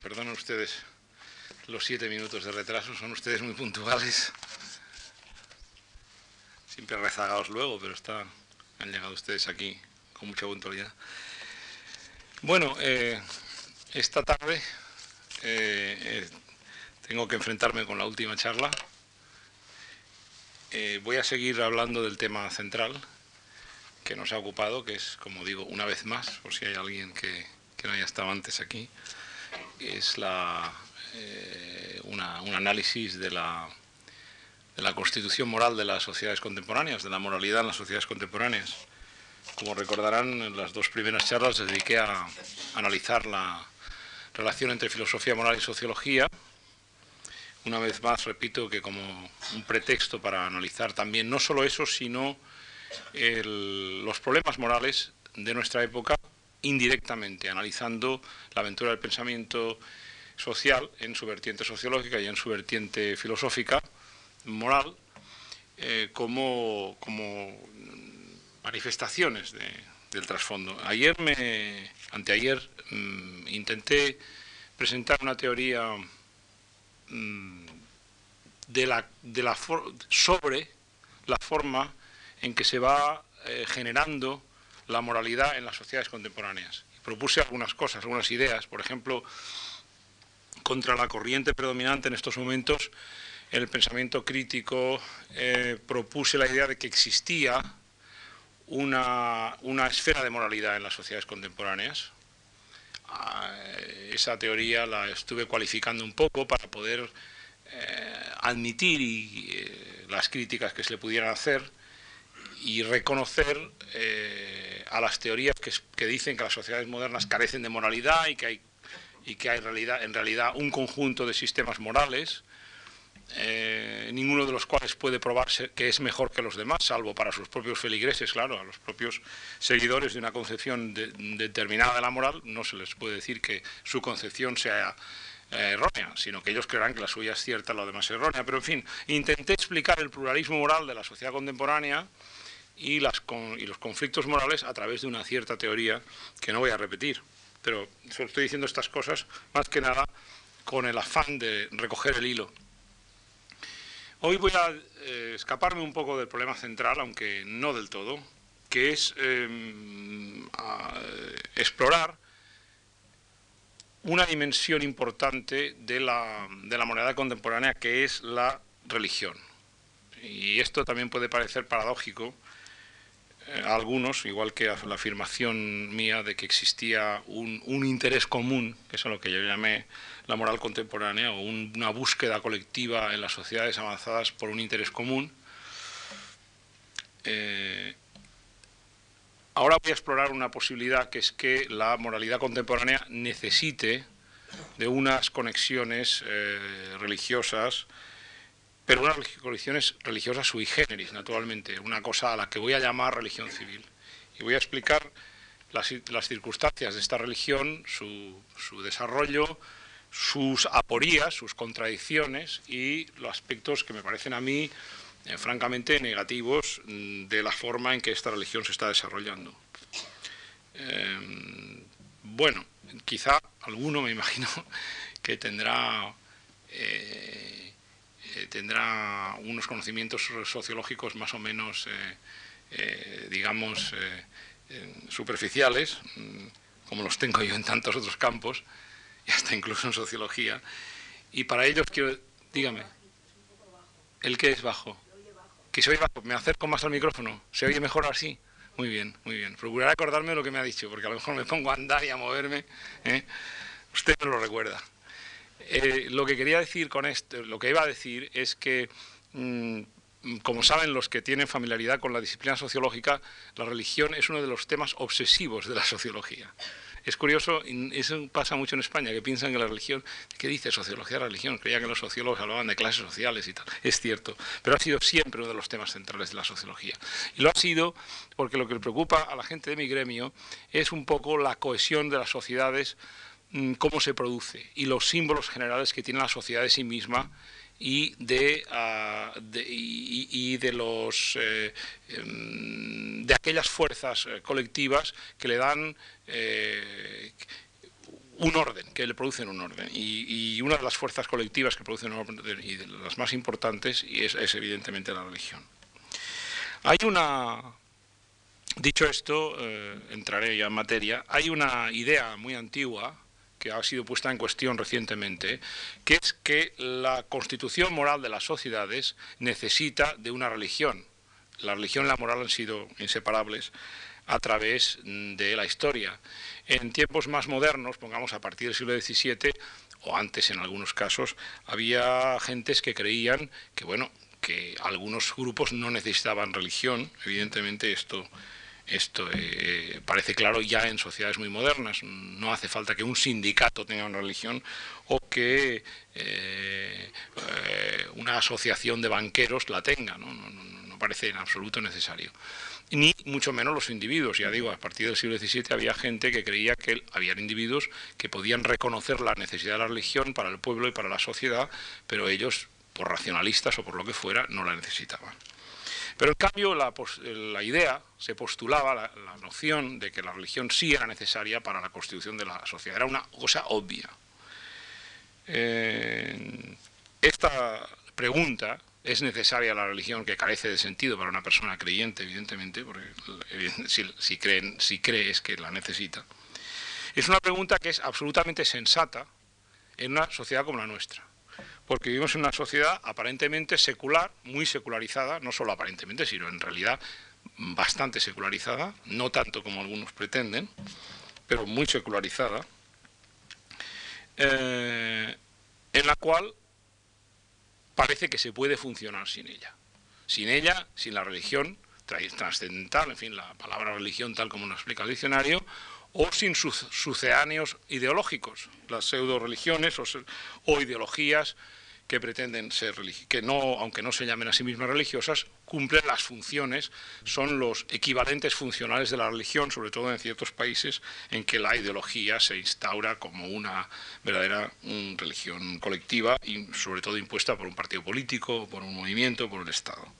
Perdonen ustedes los siete minutos de retraso, son ustedes muy puntuales. Siempre rezagados luego, pero han llegado ustedes aquí con mucha puntualidad. Bueno, eh, esta tarde eh, eh, tengo que enfrentarme con la última charla. voy a seguir hablando del tema central que nos ha ocupado, que es, como digo, una vez más, por si hay alguien que no haya estado antes aquí, es la, eh, un análisis de la, de la constitución moral de las sociedades contemporáneas, de la moralidad en las sociedades contemporáneas. Como recordarán, en las dos primeras charlas dediqué a analizar la relación entre filosofía moral y sociología. Una vez más, repito que como un pretexto para analizar también no solo eso, sino los problemas morales de nuestra época indirectamente, analizando la aventura del pensamiento social en su vertiente sociológica y en su vertiente filosófica, moral, eh, como, como, manifestaciones del trasfondo. Ayer, me, anteayer, mm, intenté presentar una teoría mm, de la, de la sobre la forma en que se va eh, generando la moralidad en las sociedades contemporáneas. propuse algunas cosas, algunas ideas, por ejemplo, contra la corriente predominante en estos momentos, en el pensamiento crítico, eh, propuse la idea de que existía una, esfera de moralidad en las sociedades contemporáneas. Ah, esa teoría la estuve cualificando un poco para poder eh, admitir eh, las críticas que se le pudieran hacer y reconocer eh, a las teorías que, dicen que las sociedades modernas carecen de moralidad y que hay, y que hay realidad, en realidad un conjunto de sistemas morales, eh, ninguno de los cuales puede probarse que es mejor que los demás, salvo para sus propios feligreses, claro, a los propios seguidores de una concepción determinada de la moral, no se les puede decir que su concepción sea eh, errónea, sino que ellos creerán que la suya es cierta, lo demás es errónea. Pero en fin, intenté explicar el pluralismo moral de la sociedad contemporánea y, las y los conflictos morales a través de una cierta teoría que no voy a repetir. Pero estoy diciendo estas cosas más que nada con el afán de recoger el hilo. Hoy voy a eh, escaparme un poco del problema central, aunque no del todo, que es em, explorar una dimensión importante de la, de la moneda contemporánea, que es la religión. Y esto también puede parecer paradójico, eh, algunos, igual que la afirmación mía de que existía un, interés común, que es lo que yo llamé la moral contemporánea, o una búsqueda colectiva en las sociedades avanzadas por un interés común. Eh, ahora voy a explorar una posibilidad que es que la moralidad contemporánea necesite de unas conexiones eh, religiosas pero unas religiones religiosas sui generis, naturalmente, una cosa a la que voy a llamar religión civil. Y voy a explicar las, circunstancias de esta religión, su, desarrollo, sus aporías, sus contradicciones y los aspectos que me parecen a mí eh, francamente negativos mm, de la forma en que esta religión se está desarrollando. Em, bueno, quizá alguno me imagino que tendrá eh, eh, tendrá unos conocimientos sociológicos más o menos, eh, eh, digamos, superficiales, mm, como los tengo yo en tantos otros campos, y hasta incluso en sociología. Y para ellos quiero, dígame, ¿el que es bajo? Que se oye bajo. ¿Me acerco más al micrófono? ¿Se oye mejor así? Muy bien, muy bien. Procuraré acordarme de lo que me ha dicho, porque a lo mejor me pongo a andar y a moverme. Usted me lo recuerda. Eh, lo que quería decir con esto, lo que iba a decir es que, mm, como saben los que tienen familiaridad con la disciplina sociológica, la religión es uno de los temas obsesivos de la sociología. Es curioso, eso pasa mucho en España, que piensan que la religión, ¿qué dice sociología de la religión? Creía que los sociólogos hablaban de clases sociales y tal. Es cierto, pero ha sido siempre uno de los temas centrales de la sociología. Y lo ha sido porque lo que preocupa a la gente de mi gremio es un poco la cohesión de las sociedades cómo se produce y los símbolos generales que tiene la sociedad de sí misma y de, ah, y, de los eh, em, de aquellas fuerzas eh, colectivas que le dan eh, un orden, que le producen un orden. Y, una de las fuerzas colectivas que producen un orden, y de las más importantes, es, es evidentemente la religión. Hay una, dicho esto, entraré ya en materia, hay una idea muy antigua que ha sido puesta en cuestión recientemente, que es que la constitución moral de las sociedades necesita de una religión. La religión y la moral han sido inseparables a través de la historia. En tiempos más modernos, pongamos a partir del siglo XVII, o antes en algunos casos, había gentes que creían que, bueno, que algunos grupos no necesitaban religión. Evidentemente esto, esto eh, parece claro ya en sociedades muy modernas. No hace falta que un sindicato tenga una religión o que eh, eh, una asociación de banqueros la tenga. no, no, no parece en absoluto necesario ni mucho menos los individuos. Ya digo, a partir del siglo XVII había gente que creía que había individuos que podían reconocer la necesidad de la religión para el pueblo y para la sociedad, pero ellos, por racionalistas o por lo que fuera, no la necesitaban. Pero en cambio la, idea se postulaba, la, noción de que la religión sí era necesaria para la constitución de la sociedad, era una cosa obvia. Eh, esta pregunta es necesaria la religión que carece de sentido para una persona creyente, evidentemente, porque si, creen, si cree es que la necesita. Es una pregunta que es absolutamente sensata en una sociedad como la nuestra, porque vivimos en una sociedad aparentemente secular, muy secularizada, no solo aparentemente, sino en realidad bastante secularizada, no tanto como algunos pretenden, pero muy secularizada, eh, en la cual parece que se puede funcionar sin ella. Sin ella, sin la religión trascendental, en fin, la palabra religión tal como nos explica el diccionario, o sin sus sucedáneos ideológicos, las pseudo religiones o ideologías que pretenden ser que no, aunque no se llamen a sí mismas religiosas, cumplen las funciones, son los equivalentes funcionales de la religión, sobre todo en ciertos países en que la ideología se instaura como una verdadera religión colectiva y sobre todo impuesta por un partido político, por un movimiento, por el Estado.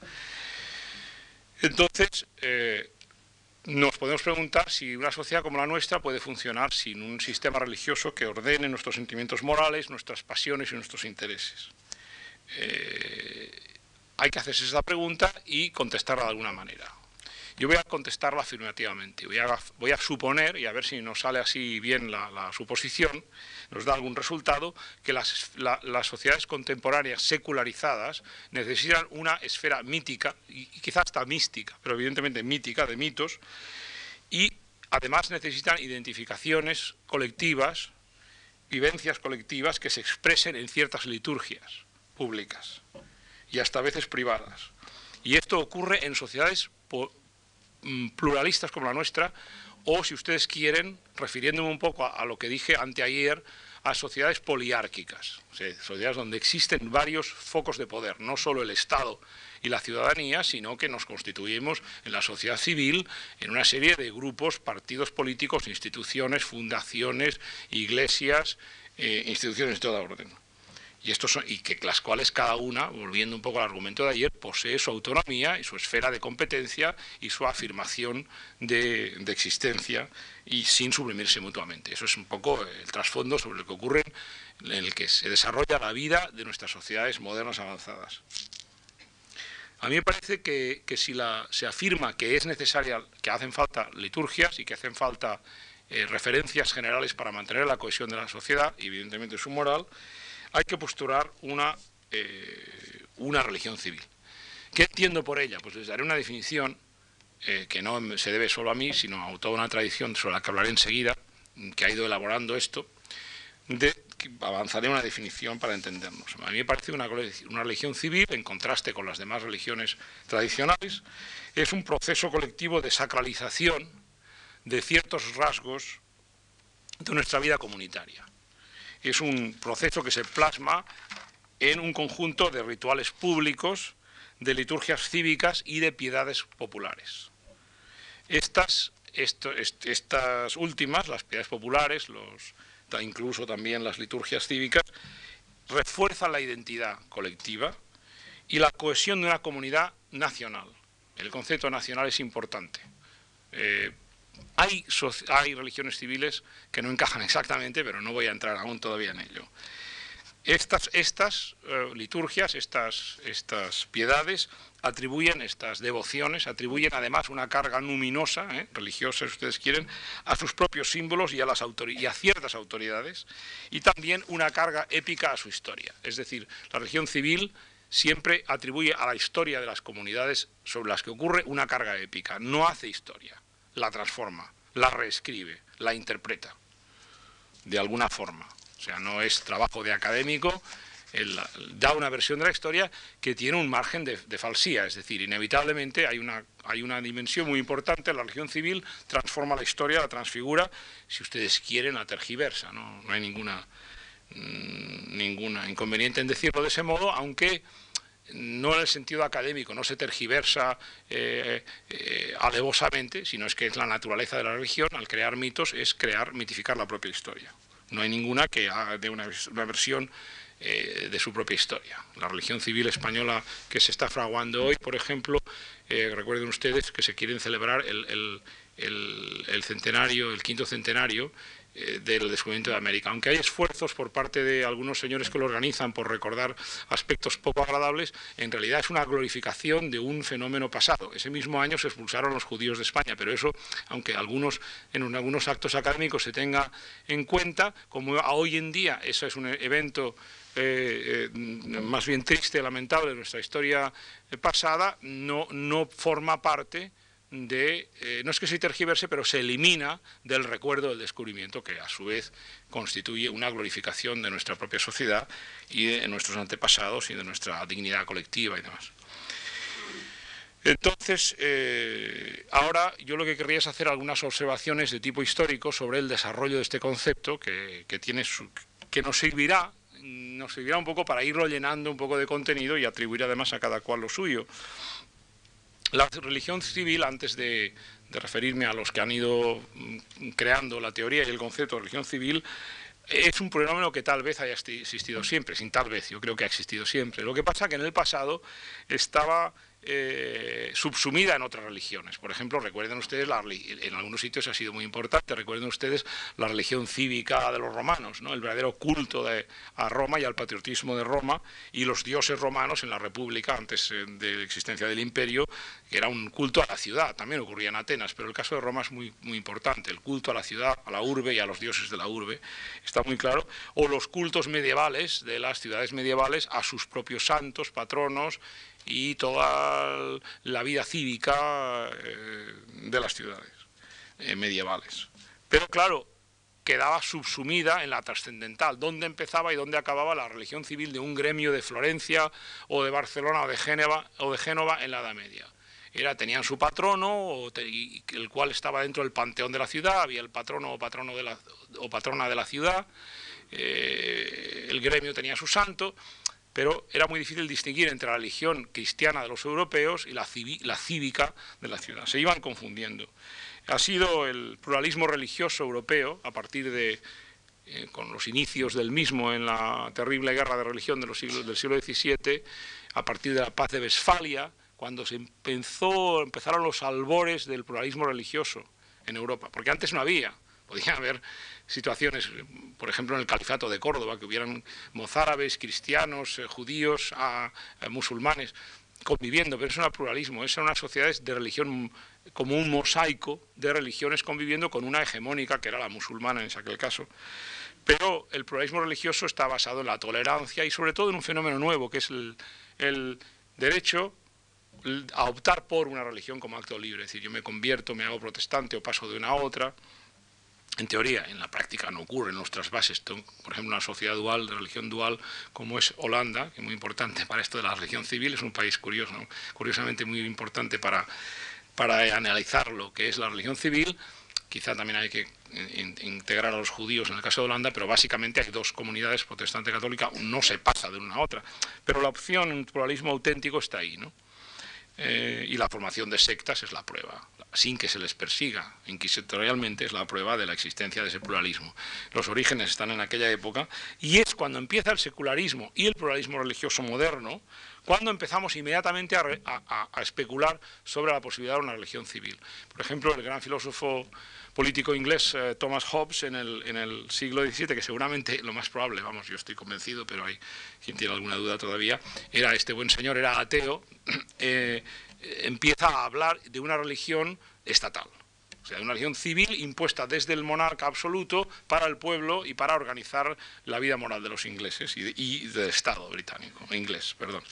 Entonces, eh, nos podemos preguntar si una sociedad como la nuestra puede funcionar sin un sistema religioso que ordene nuestros sentimientos morales, nuestras pasiones y nuestros intereses. Eh, hay que hacerse esa pregunta y contestarla de alguna manera. Yo voy a contestarla afirmativamente, voy a, suponer, y a ver si nos sale así bien la, suposición, nos da algún resultado, que las, las, sociedades contemporáneas secularizadas necesitan una esfera mítica, y, quizás hasta mística, pero evidentemente mítica, de mitos, y además necesitan identificaciones colectivas, vivencias colectivas que se expresen en ciertas liturgias públicas y hasta a veces privadas. Y esto ocurre en sociedades pluralistas como la nuestra, o si ustedes quieren, refiriéndome un poco a, lo que dije anteayer, a sociedades poliárquicas, sociedades donde existen varios focos de poder, no solo el Estado y la ciudadanía, sino que nos constituimos en la sociedad civil en una serie de grupos, partidos políticos, instituciones, fundaciones, iglesias, eh, instituciones de toda orden y, estos y que las cuales cada una, volviendo un poco al argumento de ayer, posee su autonomía y su esfera de competencia y su afirmación de, existencia y sin suprimirse mutuamente. Eso es un poco el trasfondo sobre lo que ocurre en el que se desarrolla la vida de nuestras sociedades modernas avanzadas. A mí me parece que, si la, se afirma que es necesaria, que hacen falta liturgias y que hacen falta eh, referencias generales para mantener la cohesión de la sociedad evidentemente su moral, hay que postular una, eh, una religión civil. ¿Qué entiendo por ella? Pues les daré una definición eh, que no se debe solo a mí, sino a toda una tradición sobre la que hablaré enseguida, que ha ido elaborando esto, de, avanzaré una definición para entendernos. A mí me parece una, una religión civil, en contraste con las demás religiones tradicionales, es un proceso colectivo de sacralización de ciertos rasgos de nuestra vida comunitaria es un proceso que se plasma en un conjunto de rituales públicos, de liturgias cívicas y de piedades populares. Estas, últimas, las piedades populares, incluso también las liturgias cívicas, refuerzan la identidad colectiva y la cohesión de una comunidad nacional. El concepto nacional es importante. Eh, hay, religiones civiles que no encajan exactamente, pero no voy a entrar aún todavía en ello. Estas, estas eh, liturgias, estas, estas piedades, atribuyen estas devociones, atribuyen además una carga luminosa, eh, religiosa si ustedes quieren, a sus propios símbolos y a, las y a ciertas autoridades, y también una carga épica a su historia. Es decir, la religión civil siempre atribuye a la historia de las comunidades sobre las que ocurre una carga épica, no hace historia, la transforma, la reescribe, la interpreta, de alguna forma. O sea, no es trabajo de académico, da una versión de la historia que tiene un margen de, falsía, es decir, inevitablemente hay una, hay una dimensión muy importante, la religión civil transforma la historia, la transfigura, si ustedes quieren, la tergiversa, no, no hay ninguna, mm, ninguna inconveniente en decirlo de ese modo, aunque no en el sentido académico, no se tergiversa eh, eh, alevosamente, sino es que es la naturaleza de la religión, al crear mitos, es crear, mitificar la propia historia. No hay ninguna que haga de una, versión eh, de su propia historia. La religión civil española que se está fraguando hoy, por ejemplo, recuerden ustedes que se quieren celebrar el, el centenario, el quinto centenario eh, del descubrimiento de América. Aunque hay esfuerzos por parte de algunos señores que lo organizan por recordar aspectos poco agradables, en realidad es una glorificación de un fenómeno pasado. Ese mismo año se expulsaron los judíos de España, pero eso, aunque algunos, en algunos actos académicos se tenga en cuenta, como hoy en día eso es un evento eh, eh, más bien triste, lamentable de nuestra historia pasada, no, no forma parte eh, no es que se tergiverse, pero se elimina del recuerdo del descubrimiento, que a su vez constituye una glorificación de nuestra propia sociedad y de nuestros antepasados y de nuestra dignidad colectiva y demás. Entonces, eh, ahora yo lo que querría es hacer algunas observaciones de tipo histórico sobre el desarrollo de este concepto que, que nos servirá nos servirá un poco para irlo llenando un poco de contenido y atribuir además a cada cual lo suyo. La religión civil, antes de, referirme a los que han ido mm, creando la teoría y el concepto de religión civil, es un fenómeno que tal vez haya existido siempre, sin tal vez, yo creo que ha existido siempre. Lo que pasa es que en el pasado estaba eh, subsumida en otras religiones. Por ejemplo, recuerden ustedes, en algunos sitios ha sido muy importante, recuerden ustedes la religión cívica de los romanos, ¿no? el verdadero culto de, a Roma y al patriotismo de Roma y los dioses romanos en la República antes eh, de la existencia del imperio, que era un culto a la ciudad, también ocurría en Atenas, pero el caso de Roma es muy, muy importante, el culto a la ciudad, a la urbe y a los dioses de la urbe, está muy claro, o los cultos medievales de las ciudades medievales a sus propios santos, patronos, y toda la vida cívica eh, de las ciudades eh, medievales. Pero claro, quedaba subsumida en la trascendental, dónde empezaba y dónde acababa la religión civil de un gremio de Florencia o de Barcelona o de Génova, o de Génova en la Edad Media. Era, tenían su patrono, el cual estaba dentro del panteón de la ciudad, había el patrono o, patrona de la ciudad, eh, el gremio tenía su santo, pero era muy difícil distinguir entre la religión cristiana de los europeos y la, cívica de la ciudad. Se iban confundiendo. Ha sido el pluralismo religioso europeo, a partir de, eh, con los inicios del mismo en la terrible guerra de religión de los siglos, del siglo XVII, a partir de la paz de Westfalia, cuando se empezó, empezaron los albores del pluralismo religioso en Europa, porque antes no había, podía haber situaciones, por ejemplo, en el califato de Córdoba, que hubieran mozárabes, cristianos, eh, judíos, musulmanes conviviendo, pero eso no era pluralismo, eso eran unas sociedades de religión como un mosaico de religiones conviviendo con una hegemónica que era la musulmana en aquel caso. Pero el pluralismo religioso está basado en la tolerancia y sobre todo en un fenómeno nuevo, que es el, el derecho a optar por una religión como acto libre, es decir, yo me convierto, me hago protestante o paso de una a otra, en teoría, en la práctica no ocurre en nuestras bases. Por ejemplo, una sociedad dual, de religión dual, como es Holanda, que es muy importante para esto de la religión civil, es un país curioso, curiosamente muy importante para, para analizar lo que es la religión civil. Quizá también hay que integrar a los judíos en el caso de Holanda, pero básicamente hay dos comunidades, protestante y católica, no se pasa de una a otra. Pero la opción, un pluralismo auténtico está ahí, ¿no? Eh, y la formación de sectas es la prueba, sin que se les persiga inquisitorialmente, es la prueba de la existencia de ese pluralismo. Los orígenes están en aquella época y es cuando empieza el secularismo y el pluralismo religioso moderno cuando empezamos inmediatamente a, especular sobre la posibilidad de una religión civil. Por ejemplo, el gran filósofo político inglés eh, Thomas Hobbes en el, en el, siglo XVII, que seguramente lo más probable, vamos, yo estoy convencido, pero hay quien tiene alguna duda todavía, era este buen señor, era ateo, eh, empieza a hablar de una religión estatal. O sea, de una religión civil impuesta desde el monarca absoluto para el pueblo y para organizar la vida moral de los ingleses y, del Estado británico, inglés, perdón.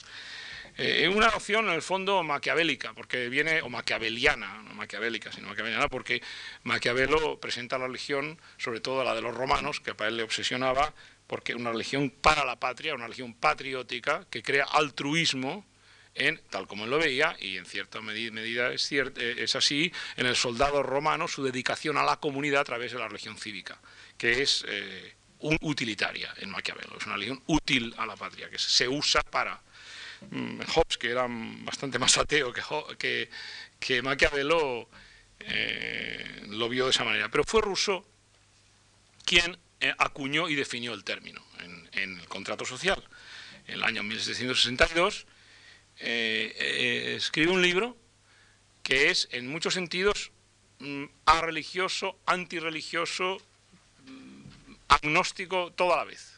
Eh, una noción en el fondo maquiavélica, porque viene, o maquiaveliana, no maquiavélica, sino maquiaveliana, porque Maquiavelo presenta la religión, sobre todo la de los romanos, que para él le obsesionaba, porque una religión para la patria, una religión patriótica, que crea altruismo, en, tal como él lo veía, y en cierta medida es, eh, es así, en el soldado romano su dedicación a la comunidad a través de la religión cívica, que es eh, un utilitaria en Maquiavelo, es una religión útil a la patria, que se usa para... Mm, Hobbes, que era bastante más ateo que, que, Maquiavelo, eh, lo vio de esa manera. Pero fue Rousseau quien acuñó y definió el término en, el contrato social. En el año 1762 eh, eh, escribe un libro que es en muchos sentidos mm, religioso antirreligioso, mm, agnóstico, toda la vez.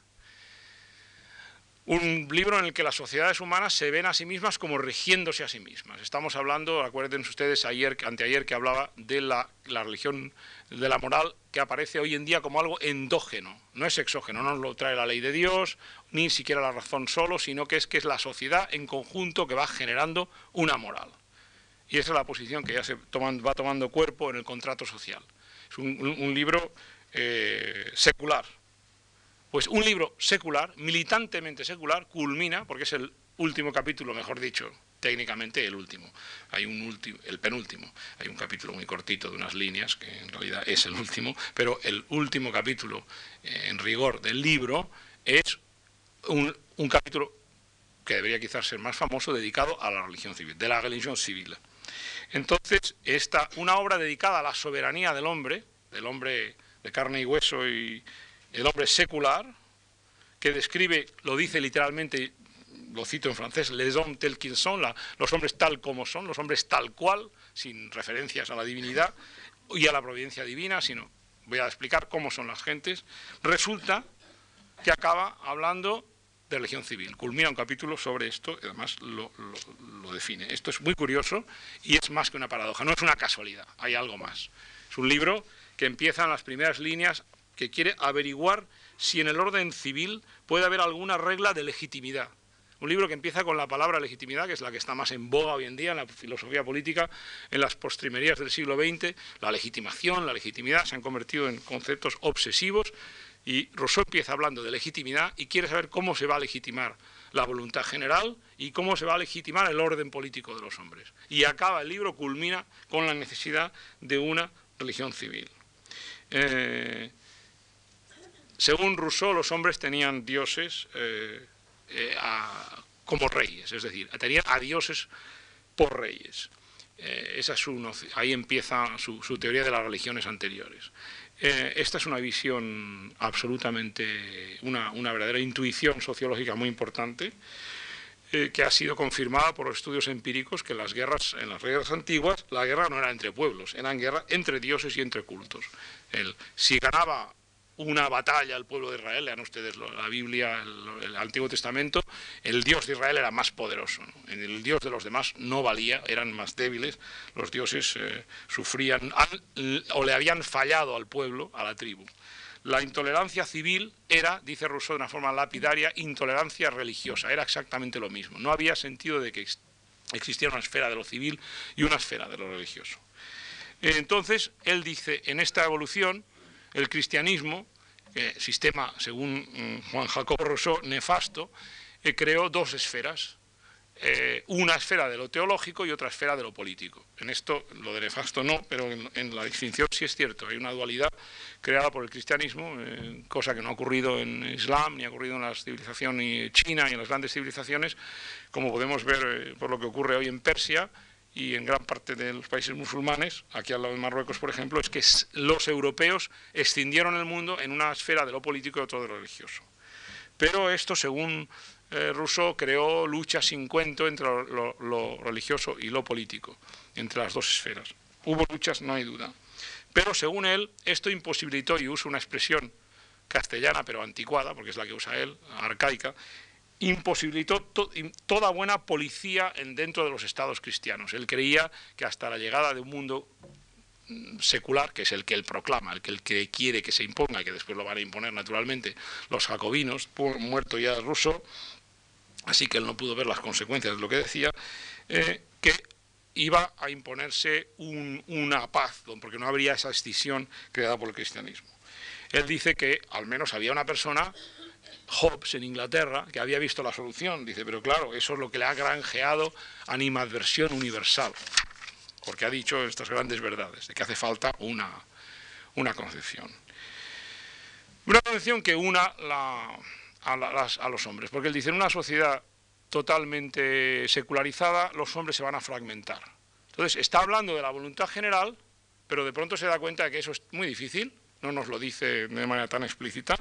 Un libro en el que las sociedades humanas se ven a sí mismas como rigiéndose a sí mismas. Estamos hablando, acuérdense ustedes, ayer, anteayer que hablaba de la, religión de la moral que aparece hoy en día como algo endógeno, no es exógeno, no nos lo trae la ley de Dios, ni siquiera la razón solo, sino que es que es la sociedad en conjunto que va generando una moral. Y esa es la posición que ya se va tomando cuerpo en el contrato social. Es un, libro eh, secular. Pues un libro secular, militantemente secular, culmina, porque es el último capítulo, mejor dicho, técnicamente el último. Hay un último, el penúltimo. Hay un capítulo muy cortito de unas líneas, que en realidad es el último, pero el último capítulo, eh, en rigor del libro, es un, capítulo que debería quizás ser más famoso, dedicado a la religión civil, de la religión civil. Entonces, esta, una obra dedicada a la soberanía del hombre, del hombre de carne y hueso y el hombre secular, que describe, lo dice literalmente, lo cito en francés, les hommes tels qu'ils sont, los hombres tal como son, los hombres tal cual, sin referencias a la divinidad y a la providencia divina, sino voy a explicar cómo son las gentes, resulta que acaba hablando de religión civil. Culmina un capítulo sobre esto y además lo, lo, define. Esto es muy curioso y es más que una paradoja, no es una casualidad, hay algo más. Es un libro que empieza en las primeras líneas que quiere averiguar si en el orden civil puede haber alguna regla de legitimidad. Un libro que empieza con la palabra legitimidad, que es la que está más en boga hoy en día en la filosofía política, en las postrimerías del siglo XX. La legitimación, la legitimidad se han convertido en conceptos obsesivos y Rousseau empieza hablando de legitimidad y quiere saber cómo se va a legitimar la voluntad general y cómo se va a legitimar el orden político de los hombres. Y acaba el libro, culmina con la necesidad de una religión civil. Eh, según Rousseau, los hombres tenían dioses eh, eh, como reyes, es decir, tenían a dioses por reyes. Eh, esa es ahí empieza su, teoría de las religiones anteriores. Esta es una visión absolutamente, una, verdadera intuición sociológica muy importante, que ha sido confirmada por los estudios empíricos que las guerras, en las guerras antiguas, la guerra no era entre pueblos, era guerra entre dioses y entre cultos. El, si ganaba una batalla al pueblo de Israel, lean ustedes la Biblia, el, Antiguo Testamento, el Dios de Israel era más poderoso, el Dios de los demás no valía, eran más débiles, los dioses eh, sufrían o le habían fallado al pueblo, a la tribu. La intolerancia civil era, dice Rousseau de una forma lapidaria, intolerancia religiosa, era exactamente lo mismo, no había sentido de que existiera una esfera de lo civil y una esfera de lo religioso. Entonces, él dice, en esta evolución, el cristianismo, sistema, según mm, Juan Jacobo Rousseau, nefasto, eh, creó dos esferas, eh, una esfera de lo teológico y otra esfera de lo político. En esto, lo de nefasto no, pero en, la distinción sí es cierto, hay una dualidad creada por el cristianismo, eh, cosa que no ha ocurrido en Islam, ni ha ocurrido en la civilización china y en las grandes civilizaciones, como podemos ver por lo que ocurre hoy en Persia, y en gran parte de los países musulmanes, aquí al lado de Marruecos, por ejemplo, es que los europeos escindieron el mundo en una esfera de lo político y otro de lo religioso. Pero esto, según eh, Rousseau creó lucha sin cuento entre lo, religioso y lo político, entre las dos esferas. Hubo luchas, no hay duda. Pero según él, esto imposibilitó, y uso una expresión castellana pero anticuada, porque es la que usa él, arcaica, imposibilitó toda buena policía en, dentro de los estados cristianos. Él creía que hasta la llegada de un mundo mm, secular, que es el que él proclama, el que, el que quiere que se imponga, que después lo van a imponer naturalmente los jacobinos, muerto ya ruso, así que él no pudo ver las consecuencias de lo que decía, eh, que iba a imponerse una paz, porque no habría esa escisión creada por el cristianismo. Él dice que al menos había una persona, Hobbes en Inglaterra, que había visto la solución. Dice, pero claro, eso es lo que le ha granjeado animadversión universal, porque ha dicho estas grandes verdades, de que hace falta una, una concepción. Una concepción que una la, a, los hombres, porque él dice, en una sociedad totalmente secularizada, los hombres se van a fragmentar. Entonces, está hablando de la voluntad general, pero de pronto se da cuenta de que eso es muy difícil, no nos lo dice de manera tan explícita,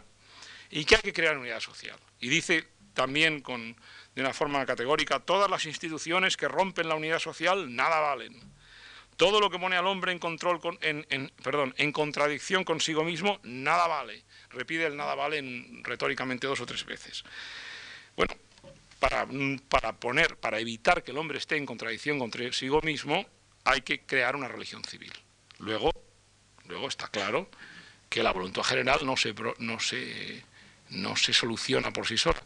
y que hay que crear unidad social. Y dice también con, de una forma categórica, todas las instituciones que rompen la unidad social nada valen. Todo lo que pone al hombre en, control en, perdón, en contradicción consigo mismo, nada vale. Repite el nada vale retóricamente dos o tres veces. Bueno, para, para, poner, para evitar que el hombre esté en contradicción consigo mismo, hay que crear una religión civil. Luego, luego está claro que la voluntad general no se, no se no se soluciona por sí sola.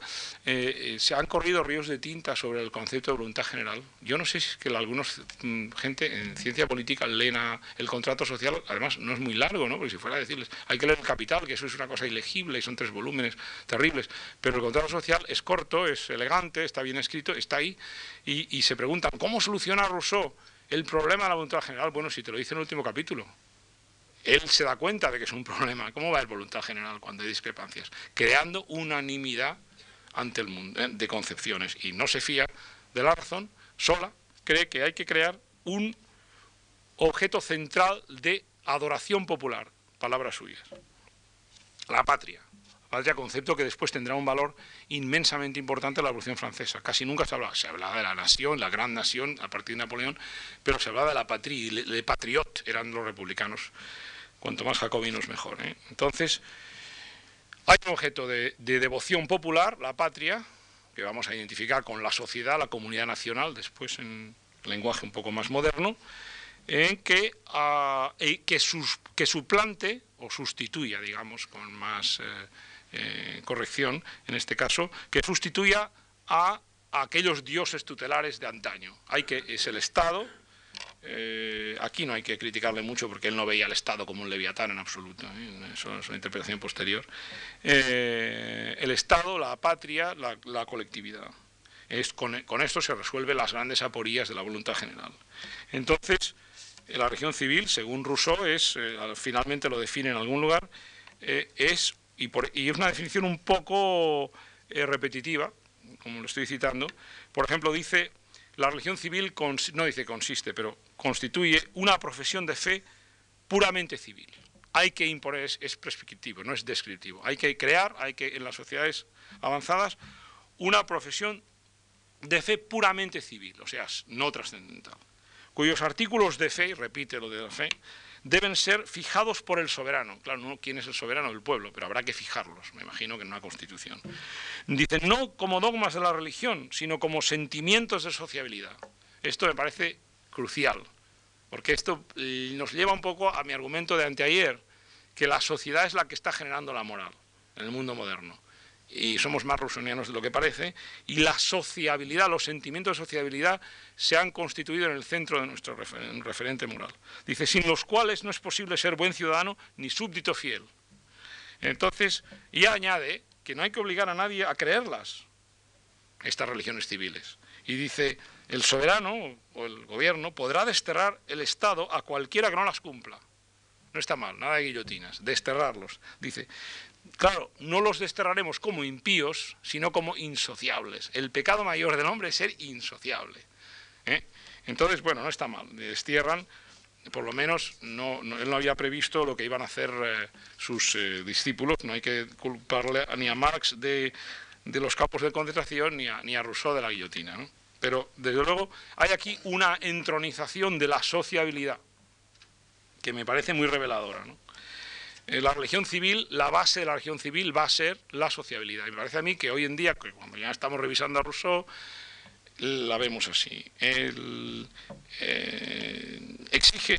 Eh, eh, se han corrido ríos de tinta sobre el concepto de voluntad general. Yo no sé si es que algunos mm, gente en ciencia política leen el contrato social, además no es muy largo, ¿no? Porque si fuera a decirles, hay que leer el capital, que eso es una cosa ilegible y son tres volúmenes terribles, pero el contrato social es corto, es elegante, está bien escrito, está ahí, y, se preguntan, ¿cómo soluciona Rousseau el problema de la voluntad general? Bueno, si te lo dice en el último capítulo, él se da cuenta de que es un problema. ¿Cómo va a voluntad general cuando hay discrepancias? Creando unanimidad ante el mundo eh, de concepciones y no se fía de la razón sola, cree que hay que crear un objeto central de adoración popular, palabras suyas. La patria. Patria, concepto que después tendrá un valor inmensamente importante en la Revolución Francesa. Casi nunca se hablaba, se hablaba de la nación, la gran nación, a partir de Napoleón, pero se hablaba de la patria, de patriot eran los republicanos cuanto más jacobinos mejor. ¿eh? Entonces, hay un objeto de, devoción popular, la patria, que vamos a identificar con la sociedad, la comunidad nacional, después en lenguaje un poco más moderno, en que, ah, que, que, suplante o sustituya, digamos, con más eh, eh, corrección en este caso, que sustituya a, aquellos dioses tutelares de antaño. Hay que, es el Estado, eh, aquí no hay que criticarle mucho porque él no veía al Estado como un leviatán en absoluto, ¿eh? eso es una interpretación posterior. El Estado, la patria, la, colectividad. Es, con, esto se resuelven las grandes aporías de la voluntad general. Entonces, la región civil, según Rousseau, es, finalmente lo define en algún lugar, es, y, es una definición un poco repetitiva, como lo estoy citando, por ejemplo, dice la religión civil, no dice consiste, pero constituye una profesión de fe puramente civil. Hay que imponer, es, prescriptivo, no es descriptivo. Hay que crear, hay que en las sociedades avanzadas, una profesión de fe puramente civil, o sea, no trascendental, cuyos artículos de fe, repite lo de la fe, deben ser fijados por el soberano. Claro, no quién es el soberano del pueblo, pero habrá que fijarlos, me imagino que en una constitución. Dice, no como dogmas de la religión, sino como sentimientos de sociabilidad. Esto me parece crucial, porque esto eh, nos lleva un poco a mi argumento de anteayer, que la sociedad es la que está generando la moral en el mundo moderno y somos más rusonianos de lo que parece, y la sociabilidad, los sentimientos de sociabilidad se han constituido en el centro de nuestro referente moral. Dice, sin los cuales no es posible ser buen ciudadano ni súbdito fiel. Entonces, y añade que no hay que obligar a nadie a creerlas, estas religiones civiles. Y dice, el soberano o el gobierno podrá desterrar el Estado a cualquiera que no las cumpla. No está mal, nada de guillotinas, desterrarlos. Dice, Claro, no los desterraremos como impíos, sino como insociables. El pecado mayor del hombre es ser insociable. ¿eh? Entonces, bueno, no está mal. Destierran, por lo menos no, él no había previsto lo que iban a hacer eh, sus eh, discípulos. No hay que culparle ni a Marx de los campos de concentración ni a, ni a Rousseau de la guillotina. Pero, desde luego, hay aquí una entronización de la sociabilidad que me parece muy reveladora. En la religión civil, la base de la religión civil va a ser la sociabilidad. Y me parece a mí que hoy en día, cuando ya estamos revisando a Rousseau, la vemos así. Él eh, exige,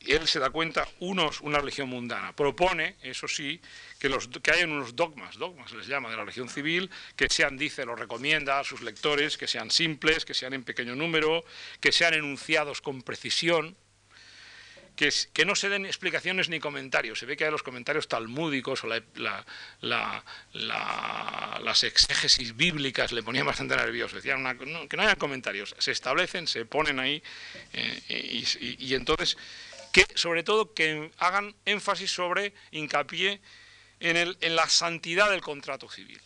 él se da cuenta, unos, una religión mundana. Propone, eso sí, que, los, que hayan unos dogmas, dogmas les llama, de la religión civil, que sean, dice, lo recomienda a sus lectores, que sean simples, que sean en pequeño número, que sean enunciados con precisión, que, no se den explicaciones ni comentarios. Se ve que hay los comentarios talmúdicos o las exégesis bíblicas le ponían bastante nervioso. Decían que no hayan comentarios. Se establecen, se ponen ahí eh, y, entonces, que sobre todo que hagan énfasis sobre, hincapié en, la santidad del contrato civil.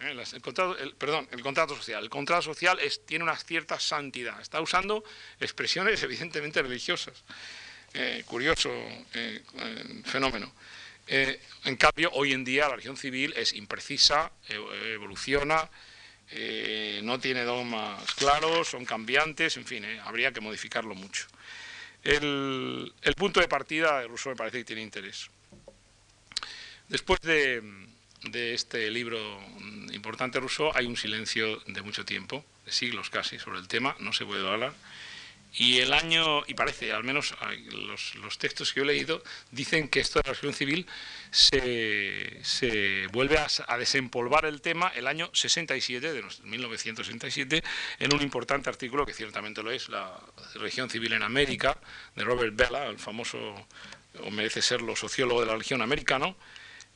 ¿eh? El contrato, perdón, el contrato social. El contrato social tiene una cierta santidad. Está usando expresiones evidentemente religiosas. Eh, curioso eh, eh, fenómeno. en cambio, hoy en día la religión civil es imprecisa, evoluciona, no tiene dogmas claros, son cambiantes, en fin, habría que modificarlo mucho. El, punto de partida de Rousseau me parece que tiene interés. Después de, este libro importante Rousseau hay un silencio de mucho tiempo, de siglos casi, sobre el tema, no se puede hablar. Y el año, y parece, al menos los, los, textos que he leído, dicen que esto de la relación civil se, se vuelve a, desempolvar el tema el año 67, de 1967, en un importante artículo, que ciertamente lo es, La religión civil en América, de Robert Bella, el famoso, o merece serlo, sociólogo de la religión americano,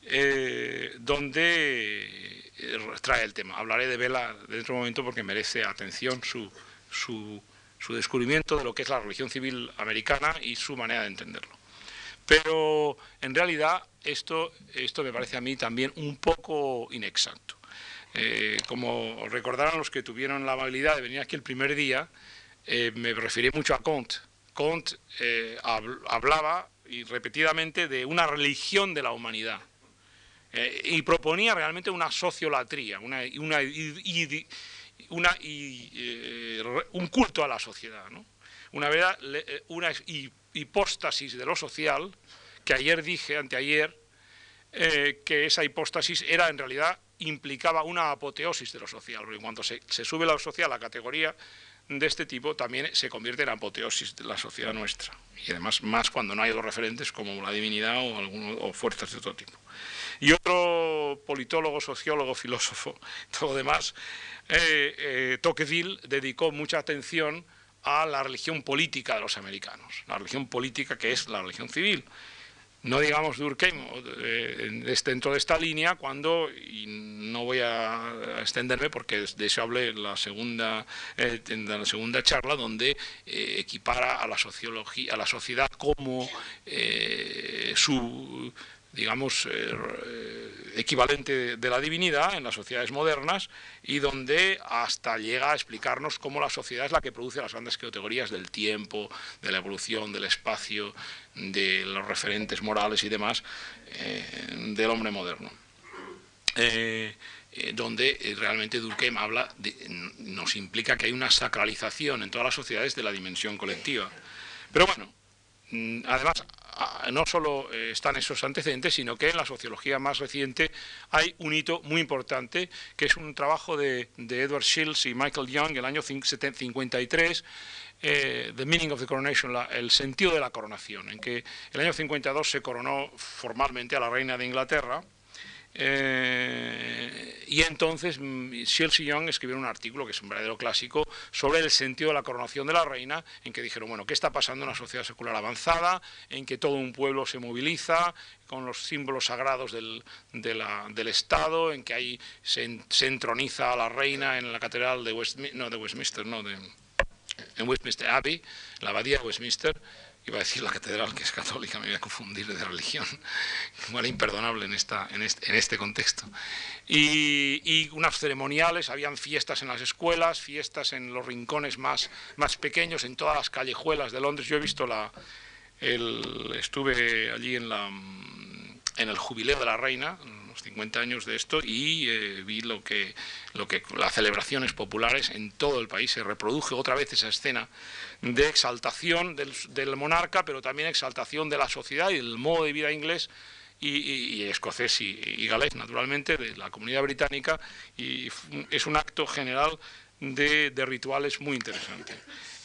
eh, donde eh, trae el tema. Hablaré de Bella dentro de un momento porque merece atención su, su su descubrimiento de lo que es la religión civil americana y su manera de entenderlo. Pero en realidad esto, esto me parece a mí también un poco inexacto. Eh, como recordarán los que tuvieron la amabilidad de venir aquí el primer día, eh, me referí mucho a Comte. Comte eh, hablaba y repetidamente de una religión de la humanidad y proponía realmente una sociolatría, una, una una, y, eh, un culto a la sociedad, una, verdad, eh, una hipóstasis de lo social, que ayer dije, anteayer, eh, que esa hipóstasis era en realidad implicaba una apoteosis de lo social, porque cuando se, se sube lo social a categoría de este tipo también se convierte en apoteosis de la sociedad nuestra. Y además más cuando no hay dos referentes como la divinidad o, alguno, o fuerzas de otro tipo. Y otro politólogo, sociólogo, filósofo, todo lo demás, eh, eh, Tocqueville dedicó mucha atención a la religión política de los americanos, la religión política que es la religión civil. No digamos Durkheim eh, dentro de esta línea cuando, y no voy a extenderme porque de eso hablé en la segunda, en la segunda charla, donde equipara a la, sociología, a la sociedad como su digamos, eh, eh, equivalente de la divinidad en las sociedades modernas y donde hasta llega a explicarnos cómo la sociedad es la que produce las grandes categorías del tiempo, de la evolución, del espacio, de los referentes morales y demás eh, del hombre moderno. donde realmente Durkheim habla, nos implica que hay una sacralización en todas las sociedades de la dimensión colectiva. Pero bueno, mm, además no solo eh, están esos antecedentes, sino que en la sociología más reciente hay un hito muy importante, que es un trabajo de, Edward Shields y Michael Young, el año 53, eh, The Meaning of the Coronation, el sentido de la coronación, en que el año 52 se coronó formalmente a la reina de Inglaterra, eh, y entonces mm, y Young escribieron un artículo, que es un verdadero clásico, sobre el sentido de la coronación de la reina, en que dijeron, bueno, ¿qué está pasando en una sociedad secular avanzada, en que todo un pueblo se moviliza con los símbolos sagrados del, Estado, en que ahí se, entroniza a la reina en la catedral de, no, de Westminster, no, de, en Westminster Abbey, la abadía de Westminster, iba a decir la catedral, que es católica, me voy a confundir de religión, igual imperdonable en, esta, en, este, en este contexto. Y, unas ceremoniales, habían fiestas en las escuelas, fiestas en los rincones más, más pequeños, en todas las callejuelas de Londres. Yo he visto la, estuve allí en, la, en el jubileo de la reina, los 50 años de esto y eh, vi lo que, lo que las celebraciones populares en todo el país se reproduce otra vez esa escena de exaltación del, monarca, pero también exaltación de la sociedad y del modo de vida inglés y, escocés y, galés, naturalmente, de la comunidad británica, y es un acto general de, rituales muy interesante.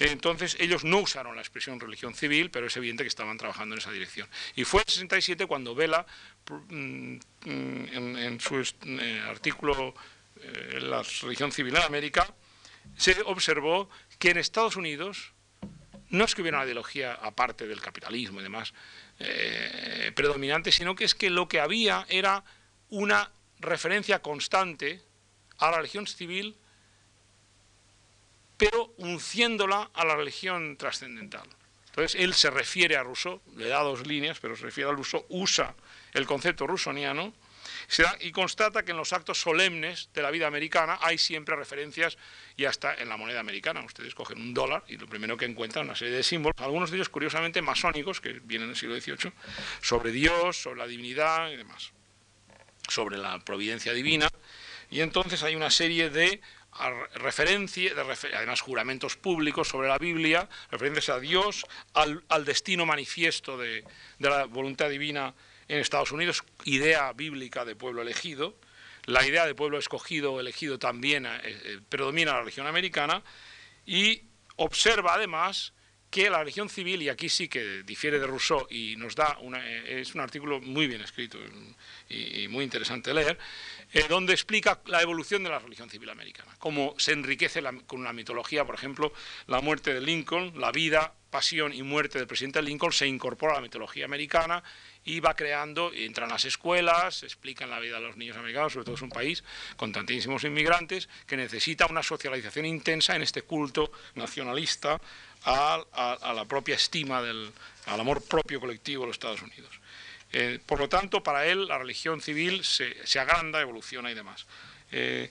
Entonces ellos no usaron la expresión religión civil, pero es evidente que estaban trabajando en esa dirección. Y fue en el 67 cuando Vela, mm, en, su eh, artículo eh, La religión civil en América, se observó que en Estados Unidos no es que hubiera una ideología aparte del capitalismo y demás eh, predominante, sino que es que lo que había era una referencia constante a la religión civil pero unciéndola a la religión trascendental. Entonces, él se refiere a Rousseau, le da dos líneas, pero se refiere a Rousseau, usa el concepto rusoniano y constata que en los actos solemnes de la vida americana hay siempre referencias, y hasta en la moneda americana. Ustedes cogen un dólar y lo primero que encuentran es una serie de símbolos, algunos de ellos curiosamente masónicos, que vienen del siglo XVIII, sobre Dios, sobre la divinidad y demás, sobre la providencia divina. Y entonces hay una serie de referencia, de además juramentos públicos sobre la Biblia, referencias a Dios, al, destino manifiesto de, la voluntad divina en Estados Unidos, idea bíblica de pueblo elegido, la idea de pueblo escogido o elegido también eh, eh, predomina en la religión americana, y observa además que la religión civil, y aquí sí que difiere de Rousseau y nos da, una, eh, es un artículo muy bien escrito y, muy interesante leer, donde explica la evolución de la religión civil americana, cómo se enriquece con la mitología, por ejemplo, la muerte de Lincoln, la vida, pasión y muerte del presidente Lincoln se incorpora a la mitología americana y va creando, entran las escuelas, explican la vida de los niños americanos, sobre todo es un país con tantísimos inmigrantes que necesita una socialización intensa en este culto nacionalista a, la propia estima, del, al amor propio colectivo de los Estados Unidos. Eh, por lo tanto, para él la religión civil se, agranda, evoluciona y demás. Eh,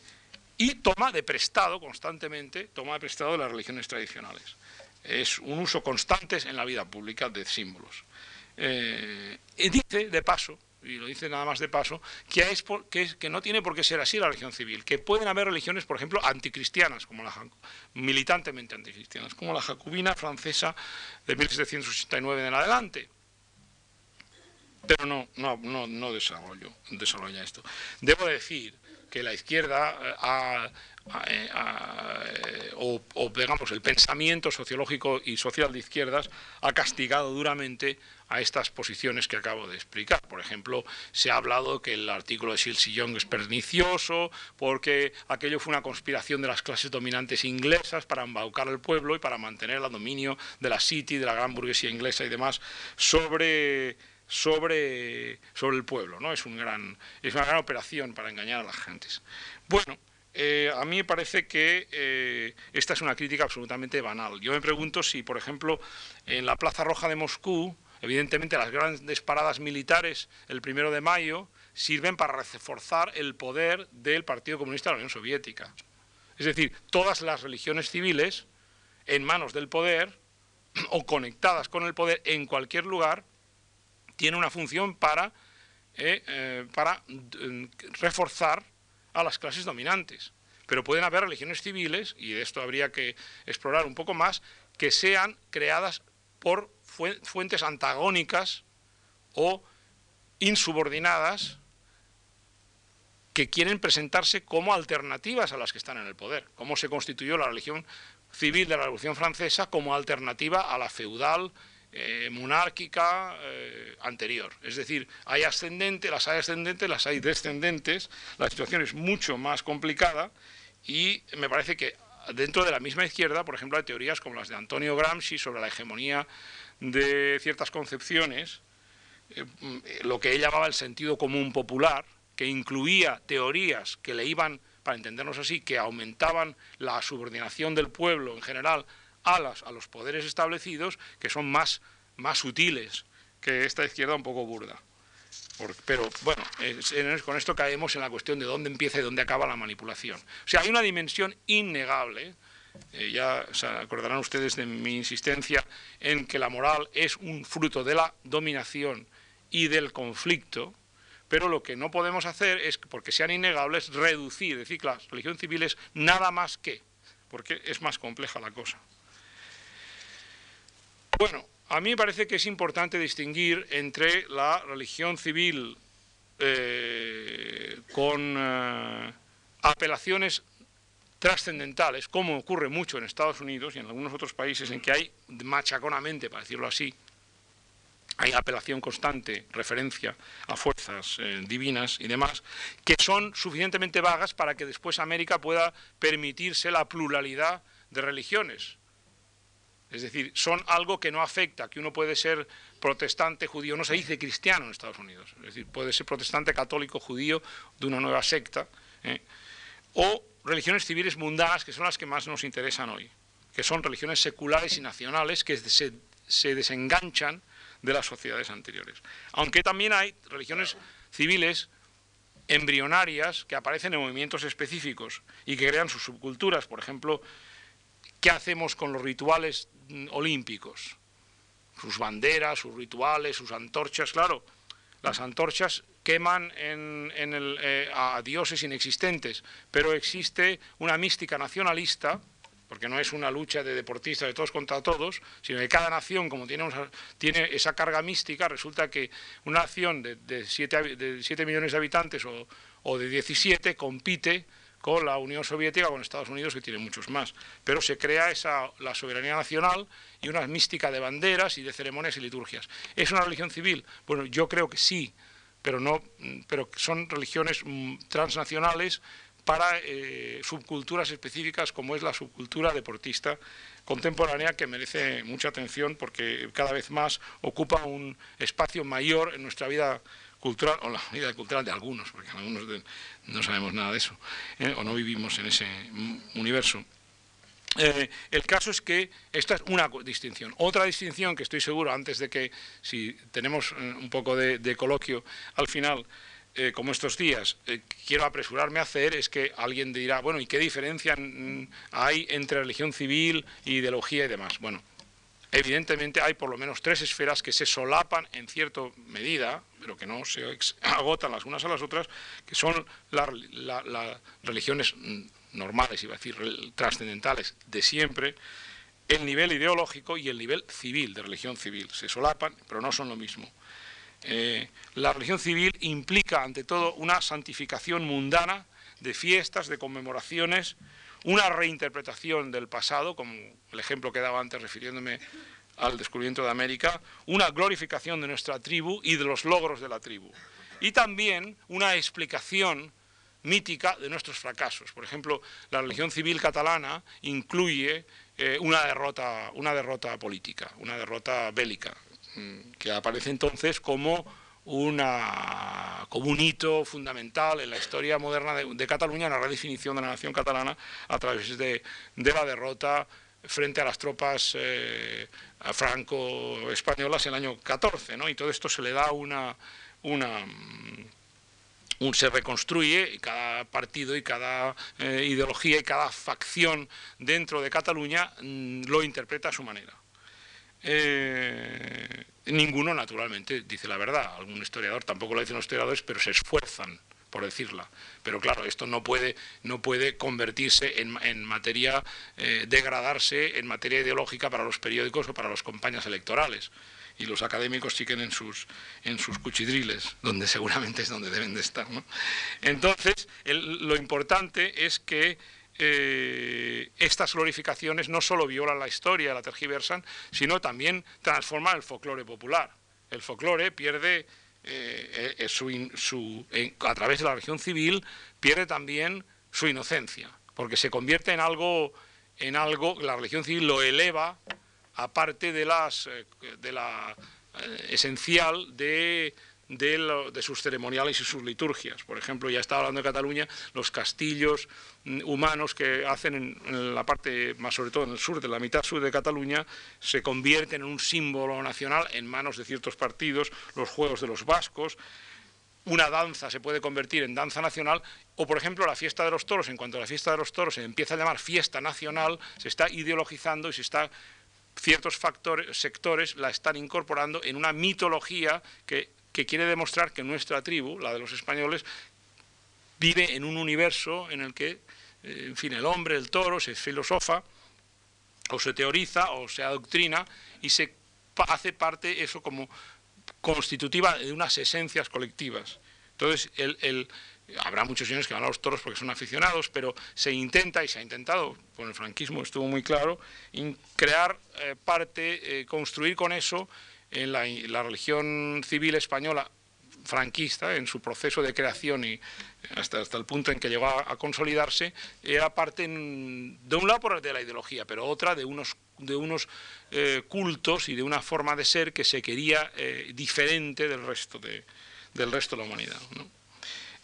y toma de prestado constantemente, toma de prestado las religiones tradicionales. Es un uso constante en la vida pública de símbolos. Eh, dice, de paso, y lo dice nada más de paso, que, no tiene por qué ser así la religión civil, que pueden haber religiones, por ejemplo, anticristianas, como la, militantemente anticristianas, como la jacobina francesa de 1789 en adelante. Pero no, no, no, no desarrollo, desarrolla esto. Debo decir que la izquierda eh, ha, eh, eh, o, digamos el pensamiento sociológico y social de izquierdas ha castigado duramente a estas posiciones que acabo de explicar. Por ejemplo, se ha hablado que el artículo de Silsillon es pernicioso porque aquello fue una conspiración de las clases dominantes inglesas para embaucar al pueblo y para mantener el dominio de la City, de la gran burguesía inglesa y demás sobre sobre, sobre el pueblo, ¿no? Es, un gran, es una gran operación para engañar a las gentes. Bueno, eh, a mí me parece que eh, esta es una crítica absolutamente banal. Yo me pregunto si, por ejemplo, en la Plaza Roja de Moscú, evidentemente las grandes paradas militares el primero de mayo sirven para reforzar el poder del Partido Comunista de la Unión Soviética. Es decir, todas las religiones civiles en manos del poder o conectadas con el poder en cualquier lugar tienen una función para, eh, para mm, reforzar a las clases dominantes. Pero pueden haber religiones civiles, y de esto habría que explorar un poco más, que sean creadas por fuentes antagónicas o insubordinadas que quieren presentarse como alternativas a las que están en el poder, como se constituyó la religión civil de la Revolución Francesa como alternativa a la feudal eh, monárquica eh, anterior. Es decir, hay ascendentes, las hay ascendentes, las hay descendentes, la situación es mucho más complicada y me parece que dentro de la misma izquierda, por ejemplo, hay teorías como las de Antonio Gramsci sobre la hegemonía de ciertas concepciones, eh, lo que él llamaba el sentido común popular, que incluía teorías que le iban, para entendernos así, que aumentaban la subordinación del pueblo en general alas a los poderes establecidos que son más, más sutiles que esta izquierda un poco burda. pero bueno, con esto caemos en la cuestión de dónde empieza y dónde acaba la manipulación. O sea, hay una dimensión innegable, eh, ya se acordarán ustedes de mi insistencia en que la moral es un fruto de la dominación y del conflicto, pero lo que no podemos hacer es, porque sean innegables, reducir, decir que la religión civil es nada más que, porque es más compleja la cosa. Bueno, a mí me parece que es importante distinguir entre la religión civil eh, con eh, apelaciones trascendentales, como ocurre mucho en Estados Unidos y en algunos otros países en que hay machaconamente, para decirlo así, hay apelación constante, referencia a fuerzas eh, divinas y demás, que son suficientemente vagas para que después América pueda permitirse la pluralidad de religiones. Es decir, son algo que no afecta, que uno puede ser protestante, judío, no se dice cristiano en Estados Unidos, es decir, puede ser protestante, católico, judío, de una nueva secta, ¿eh? o religiones civiles mundanas, que son las que más nos interesan hoy, que son religiones seculares y nacionales que se, se desenganchan de las sociedades anteriores. Aunque también hay religiones civiles embrionarias que aparecen en movimientos específicos y que crean sus subculturas. Por ejemplo, ¿qué hacemos con los rituales mm, olímpicos? Sus banderas, sus rituales, sus antorchas, claro. Las antorchas queman eh, a dioses inexistentes, pero existe una mística nacionalista, porque no es una lucha de deportistas de todos contra todos, sino que cada nación, como tiene, esa carga mística, resulta que una nación de 7 de millones de habitantes o de 17 compite con la Unión Soviética, con Estados Unidos, que tiene muchos más. Pero se crea esa, la soberanía nacional y una mística de banderas y de ceremonias y liturgias. ¿Es una religión civil? Bueno, yo creo que sí, pero, no, pero son religiones mm, transnacionales para eh, subculturas específicas como es la subcultura deportista contemporánea que merece mucha atención porque cada vez más ocupa un espacio mayor en nuestra vida cultural, o la vida cultural de algunos, porque algunos no sabemos nada de eso, eh, o no vivimos en ese universo. Eh, el caso es que esta es una distinción. Otra distinción que estoy seguro, antes de que, si tenemos eh, un poco de, coloquio al final, como estos días, quiero apresurarme a hacer, es que alguien dirá, bueno, ¿y qué diferencia hay entre religión civil, ideología y demás? Bueno, evidentemente hay por lo menos tres esferas que se solapan en cierta medida, pero que no se agotan las unas a las otras, que son las religiones mm, normales, iba a decir, trascendentales de siempre, el nivel ideológico y el nivel civil, de religión civil. Se solapan, pero no son lo mismo. Eh, la religión civil implica, ante todo, una santificación mundana de fiestas, de conmemoraciones, una reinterpretación del pasado, como el ejemplo que daba antes refiriéndome al descubrimiento de América, una glorificación de nuestra tribu y de los logros de la tribu. Y también una explicación mítica de nuestros fracasos. Por ejemplo, la religión civil catalana incluye eh, una, derrota, una derrota política, una derrota bélica, mm, que aparece entonces como, una, como un hito fundamental en la historia moderna de, Cataluña, en la redefinición de la nación catalana a través de, la derrota frente a las tropas eh, franco-españolas en el año 14, ¿no? y todo esto se le da una, mm, se reconstruye cada partido y cada eh, ideología y cada facción dentro de Cataluña mm, lo interpreta a su manera. Eh, ninguno, naturalmente, dice la verdad. Algún historiador, tampoco lo dicen los historiadores, pero se esfuerzan por decirla. Pero claro, esto no puede, no puede convertirse en, materia, eh, degradarse en materia ideológica para los periódicos o para las campañas electorales y los académicos siguen en sus, en sus cuchidriles, donde seguramente es donde deben de estar. Entonces, lo importante es que eh, estas glorificaciones no solo violan la historia, la tergiversan, sino también transforman el folclore popular. El folclore pierde, eh, eh, a través de la región civil, pierde también su inocencia, porque se convierte en algo, en algo, la religión civil lo eleva aparte de, las, eh, de la esencial de, de, sus ceremoniales y sus liturgias. Por ejemplo, ya estaba hablando de Cataluña, los castillos mm, humanos que hacen en, la parte, más sobre todo en el sur, de la mitad sur de Cataluña, se convierten en un símbolo nacional en manos de ciertos partidos, los juegos de los vascos, una danza se puede convertir en danza nacional, o por ejemplo la fiesta de los toros, en cuanto a la fiesta de los toros se empieza a llamar fiesta nacional, se está ideologizando y se está ciertos factores, sectores la están incorporando en una mitología que que quiere demostrar que nuestra tribu, la de los españoles, vive en un universo en el que, eh, en fin, el hombre, el toro, se filosofa, o se teoriza, o se adoctrina, y se hace parte eso como constitutiva de unas esencias colectivas. Entonces, el, habrá muchos señores que van a los toros porque son aficionados, pero se intenta, y se ha intentado, con el franquismo estuvo muy claro, crear eh, parte, eh, construir con eso en la, religión civil española franquista, en su proceso de creación y hasta, hasta el punto en que llegó a, consolidarse, era parte, de un lado por de la ideología, pero otra de unos, de unos eh, cultos y de una forma de ser que se quería diferente del resto de, del resto de la humanidad.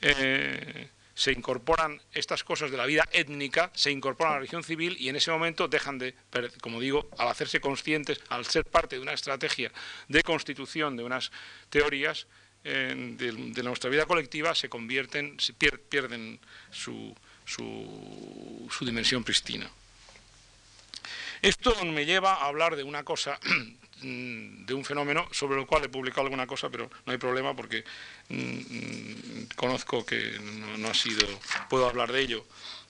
Eh, se incorporan estas cosas de la vida étnica, se incorporan a la religión civil y en ese momento dejan de, como digo, al hacerse conscientes, al ser parte de una estrategia de constitución de unas teorías eh, de, nuestra vida colectiva, se convierten, se pierden su, su, su dimensión pristina. Esto me lleva a hablar de una cosa de un fenómeno sobre el cual he publicado alguna cosa, pero no hay problema porque mm, mm, conozco que no, ha sido, puedo hablar de ello,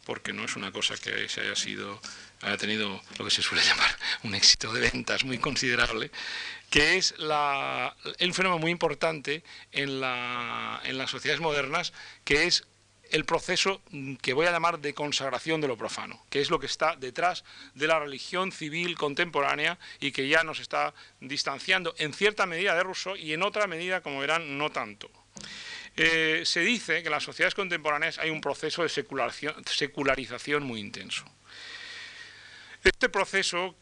porque no es una cosa que se haya sido, haya tenido lo que se suele llamar un éxito de ventas muy considerable, que es la, un fenómeno muy importante en las sociedades modernas, que es el proceso que voy a llamar de consagración de lo profano, que es lo que está detrás de la religión civil contemporánea y que ya nos está distanciando en cierta medida de Rousseau y en otra medida, como verán, no tanto. Eh, se dice que en las sociedades contemporáneas hay un proceso de secularización muy intenso. Este proceso,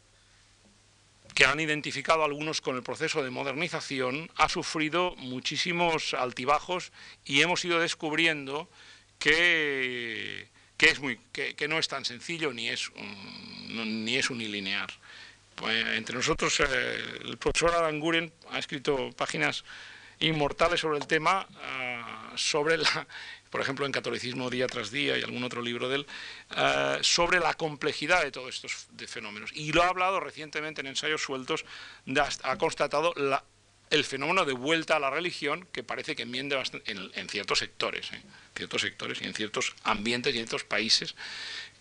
que han identificado algunos con el proceso de modernización, ha sufrido muchísimos altibajos y hemos ido descubriendo que, es muy, que, no es tan sencillo ni es, ni es unilinear. Pues, entre nosotros, eh, el profesor Aranguren ha escrito páginas inmortales sobre el tema, ah, sobre la, por ejemplo, en Catolicismo día tras día y algún otro libro de él, ah, sobre la complejidad de todos estos fenómenos. Y lo ha hablado recientemente en ensayos sueltos, ha constatado la, el fenómeno de vuelta a la religión que parece que enmiende bastante en, ciertos sectores, ¿eh? ciertos sectores y en ciertos ambientes y en ciertos países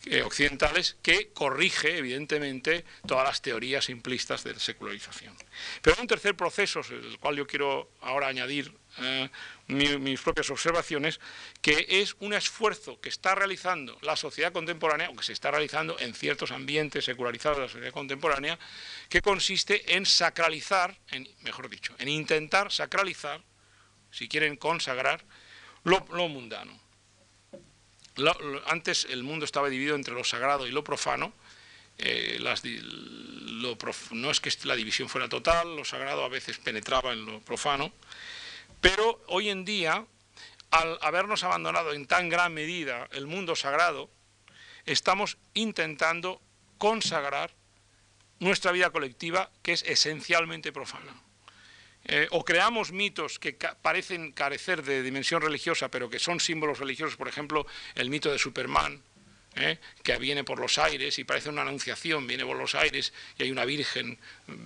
eh, occidentales que corrige evidentemente todas las teorías simplistas de secularización. Pero hay un tercer proceso, el cual yo quiero ahora añadir eh, mis propias observaciones, que es un esfuerzo que está realizando la sociedad contemporánea, o que se está realizando en ciertos ambientes secularizados de la sociedad contemporánea, que consiste en sacralizar, en, mejor dicho, en intentar sacralizar, si quieren consagrar, lo, mundano. antes el mundo estaba dividido entre lo sagrado y lo profano, eh, no es que la división fuera total, lo sagrado a veces penetraba en lo profano, pero hoy en día, al habernos abandonado en tan gran medida el mundo sagrado, estamos intentando consagrar nuestra vida colectiva, que es esencialmente profana. Eh, o creamos mitos que parecen carecer de dimensión religiosa, pero que son símbolos religiosos, por ejemplo, el mito de Superman, eh, que viene por los aires y parece una anunciación, viene por los aires y hay una virgen,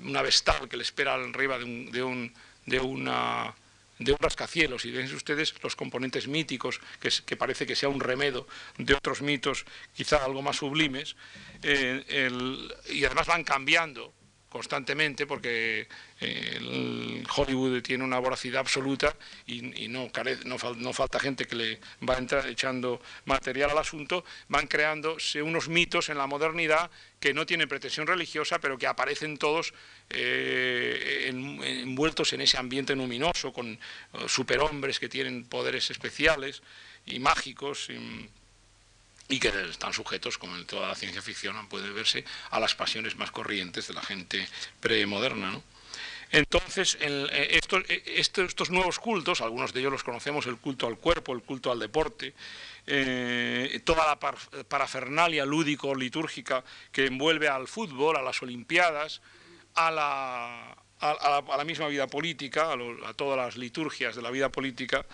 una vestal que le espera arriba de, un, de una de un rascacielos, y ven ustedes los componentes míticos, que, parece que sea un remedo de otros mitos quizá algo más sublimes, eh, y además van cambiando constantemente porque eh, Hollywood tiene una voracidad absoluta y, no, no, falta gente que le va a entrar echando material al asunto, van creándose unos mitos en la modernidad que no tienen pretensión religiosa, pero que aparecen todos eh, envueltos en ese ambiente luminoso, con eh, superhombres que tienen poderes especiales y mágicos. Y, que están sujetos, como en toda la ciencia ficción, puede verse a las pasiones más corrientes de la gente premoderna. Entonces, eh, estos, estos, nuevos cultos, algunos de ellos los conocemos, el culto al cuerpo, el culto al deporte, toda la parafernalia lúdico-litúrgica que envuelve al fútbol, a las Olimpiadas, a la, a, la, misma vida política, a, todas las liturgias de la vida política,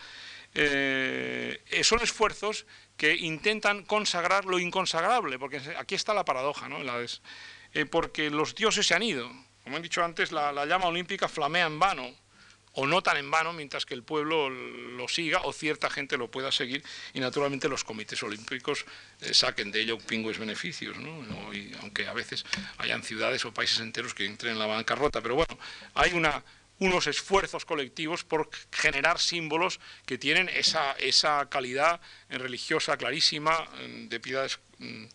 eh, son esfuerzos que intentan consagrar lo inconsagrable, porque aquí está la paradoja, ¿no? Eh, porque los dioses se han ido. Como he dicho antes, la, llama olímpica flamea en vano, o no tan en vano mientras que el pueblo lo siga o cierta gente lo pueda seguir y naturalmente los comités olímpicos eh, saquen de ello pingües beneficios, ¿no? aunque a veces hayan ciudades o países enteros que entren en la bancarrota, pero bueno, hay una, unos esfuerzos colectivos por generar símbolos que tienen esa, esa calidad religiosa clarísima de piedades, mm,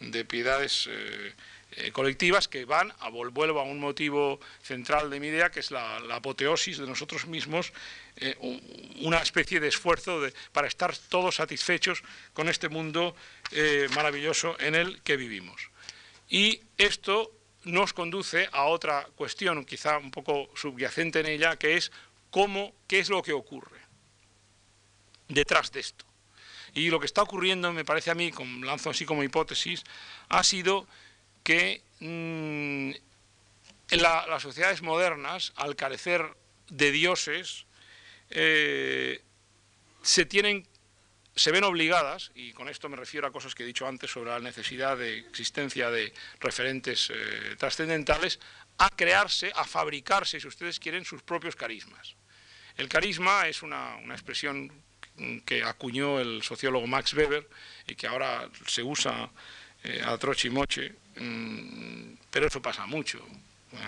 de piedades eh, eh, colectivas que van, a, vuelvo a un motivo central de mi idea, que es la, apoteosis de nosotros mismos, eh, una especie de esfuerzo para estar todos satisfechos con este mundo eh, maravilloso en el que vivimos. Y esto nos conduce a otra cuestión, quizá un poco subyacente en ella, que es cómo, qué es lo que ocurre detrás de esto. Y lo que está ocurriendo, me parece a mí, lanzo así como hipótesis, ha sido que mm, en las sociedades modernas, al carecer de dioses, eh, se tienen se ven obligadas, y con esto me refiero a cosas que he dicho antes sobre la necesidad de existencia de referentes eh, trascendentales, a crearse, a fabricarse, si ustedes quieren, sus propios carismas. El carisma es una, una expresión que acuñó el sociólogo Max Weber y que ahora se usa eh, a troche y moche, pero eso pasa mucho.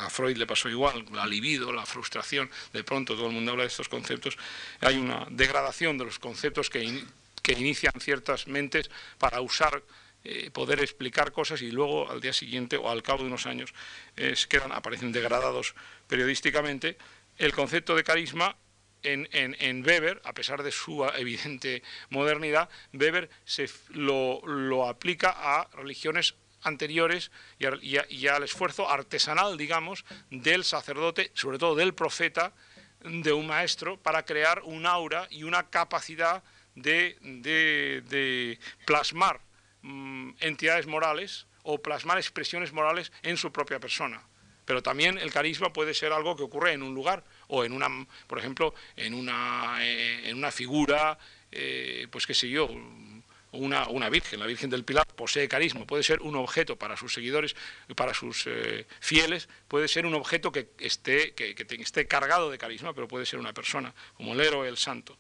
A Freud le pasó igual, la libido, la frustración, de pronto todo el mundo habla de estos conceptos. Hay una degradación de los conceptos que, que inician ciertas mentes para usar, eh, poder explicar cosas y luego al día siguiente o al cabo de unos años quedan, aparecen degradados periodísticamente. El concepto de carisma en, Weber, a pesar de su evidente modernidad, Weber se, lo, aplica a religiones anteriores y, al esfuerzo artesanal, digamos, del sacerdote, sobre todo del profeta, de un maestro, para crear un aura y una capacidad de, plasmar mm, entidades morales o plasmar expresiones morales en su propia persona. Pero también el carisma puede ser algo que ocurre en un lugar o en una, por ejemplo, en una, eh, en una figura, eh, pues qué sé yo, una, una, virgen, la Virgen del Pilar posee carisma, puede ser un objeto para sus seguidores, para sus eh, fieles, puede ser un objeto que esté, que, esté cargado de carisma, pero puede ser una persona, como el héroe, el santo.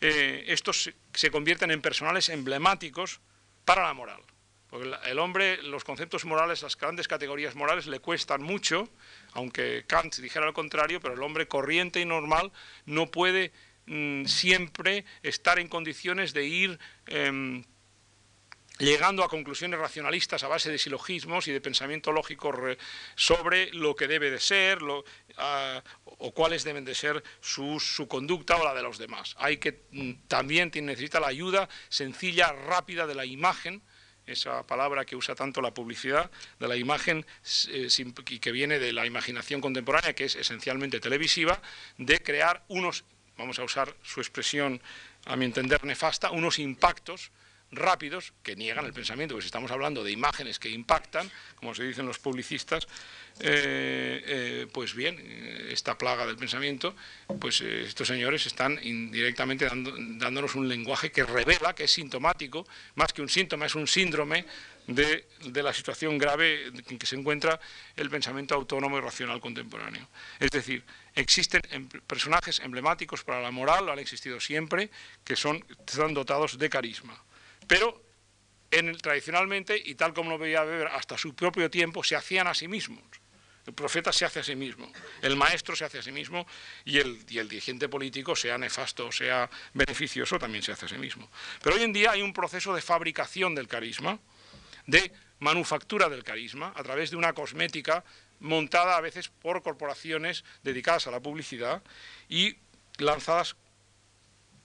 Estos se convierten en personales emblemáticos para la moral. Porque el hombre, los conceptos morales, las grandes categorías morales le cuestan mucho, aunque Kant dijera lo contrario, pero el hombre corriente y normal no puede mm, siempre estar en condiciones de ir em, llegando a conclusiones racionalistas a base de silogismos y de pensamiento lógico sobre lo que debe de ser o cuáles deben de ser su, su, conducta o la de los demás. Hay que mm, también necesita la ayuda sencilla, rápida de la imagen esa palabra que usa tanto la publicidad, de la imagen eh, que viene de la imaginación contemporánea, que es esencialmente televisiva, de crear unos, vamos a usar su expresión a mi entender nefasta, unos impactos rápidos que niegan el pensamiento, porque si estamos hablando de imágenes que impactan, como se dicen los publicistas, eh, eh, pues bien, eh, esta plaga del pensamiento, pues estos señores están indirectamente dándonos un lenguaje que revela, que es sintomático, más que un síntoma, es un síndrome de, de, la situación grave en que se encuentra el pensamiento autónomo y racional contemporáneo. Es decir, existen em, personajes emblemáticos para la moral, lo han existido siempre, que son, están dotados de carisma. Pero tradicionalmente, y tal como lo veía Weber hasta su propio tiempo, se hacían a sí mismos. El profeta se hace a sí mismo, el maestro se hace a sí mismo y el, el dirigente político, sea nefasto o sea beneficioso, también se hace a sí mismo. Pero hoy en día hay un proceso de fabricación del carisma, de manufactura del carisma, a través de una cosmética montada a veces por corporaciones dedicadas a la publicidad y lanzadas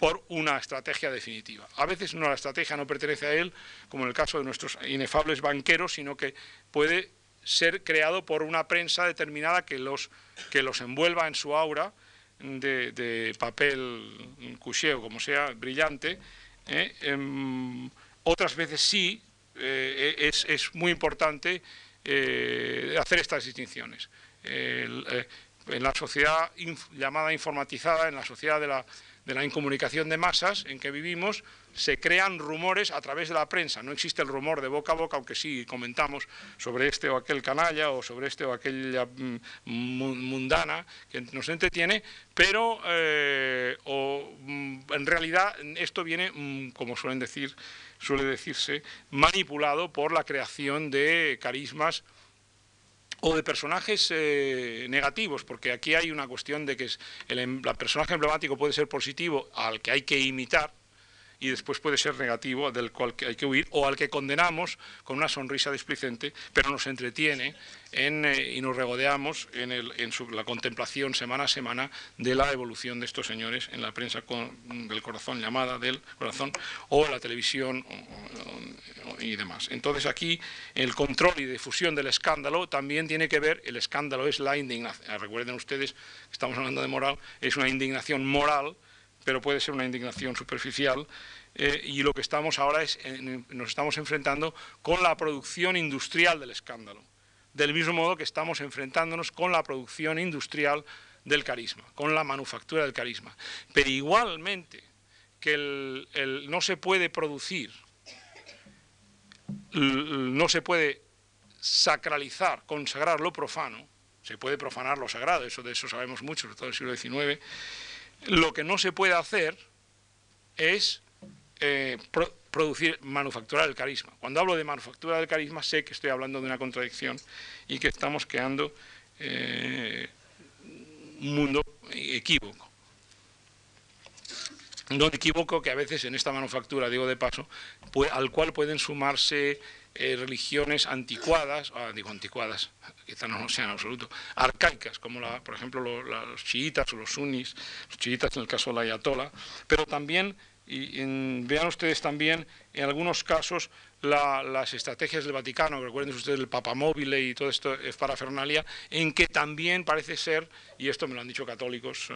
por una estrategia definitiva. A veces no la estrategia no pertenece a él, como en el caso de nuestros inefables banqueros, sino que puede ser creado por una prensa determinada que los, que los envuelva en su aura de, papel couché o como sea, brillante. ¿eh? Em, otras veces sí, eh, es, es, muy importante eh, hacer estas distinciones. en la sociedad llamada informatizada, en la sociedad de la, de la incomunicación de masas en que vivimos, se crean rumores a través de la prensa. No existe el rumor de boca a boca, aunque sí comentamos sobre este o aquel canalla o sobre este o aquella mm, mundana que nos entretiene, pero eh, mm, en realidad esto viene, mm, como suelen decir, suele decirse, manipulado por la creación de carismas o de personajes eh, negativos, porque aquí hay una cuestión de que el, em, el personaje emblemático puede ser positivo al que hay que imitar, y después puede ser negativo, del cual hay que huir, o al que condenamos con una sonrisa displicente, pero nos entretiene eh, y nos regodeamos en, la contemplación semana a semana de la evolución de estos señores en la prensa del corazón, llamada del corazón, o en la televisión y demás. Entonces aquí el control y difusión del escándalo también tiene que ver, el escándalo es la indignación, recuerden ustedes, estamos hablando de moral, es una indignación moral, pero puede ser una indignación superficial. Eh, y lo que estamos ahora es, nos estamos enfrentando con la producción industrial del escándalo, del mismo modo que estamos enfrentándonos con la producción industrial del carisma, con la manufactura del carisma. Pero igualmente que el, no se puede producir, no se puede sacralizar, consagrar lo profano, se puede profanar lo sagrado, eso de eso sabemos mucho, sobre todo en el siglo XIX, lo que no se puede hacer es eh, producir, manufacturar el carisma. Cuando hablo de manufactura del carisma sé que estoy hablando de una contradicción y que estamos creando eh, un mundo equívoco. No equívoco que a veces en esta manufactura, digo de paso, al cual pueden sumarse eh, religiones anticuadas, ah, digo anticuadas, quizá no sean en absoluto, arcaicas, como la, por ejemplo los chiitas o los sunnis, los chiitas en el caso de la ayatola, pero también, y vean ustedes también, en algunos casos, las estrategias del Vaticano, recuerden ustedes el papamóvil y todo esto es parafernalia, en que también parece ser, y esto me lo han dicho católicos eh,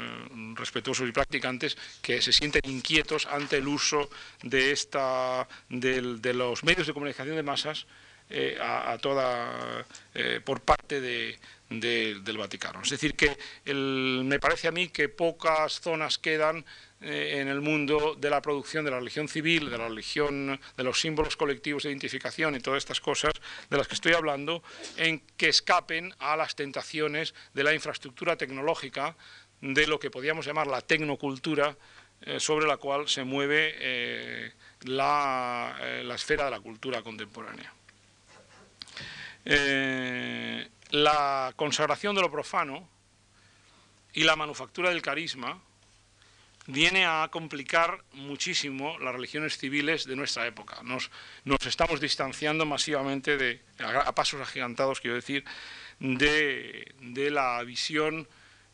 respetuosos y practicantes, que se sienten inquietos ante el uso de, esta, de, los medios de comunicación de masas eh, a, toda, eh, por parte del Vaticano. Es decir, que me parece a mí que pocas zonas quedan eh, en el mundo de la producción de la religión civil, de la religión, de los símbolos colectivos de identificación y todas estas cosas de las que estoy hablando, en que escapen a las tentaciones de la infraestructura tecnológica, de lo que podríamos llamar la tecnocultura, eh, sobre la cual se mueve eh, la, la, esfera de la cultura contemporánea. la consagración de lo profano y la manufactura del carisma viene a complicar muchísimo las religiones civiles de nuestra época. Nos, estamos distanciando masivamente, de, a, pasos agigantados, quiero decir, de, la visión,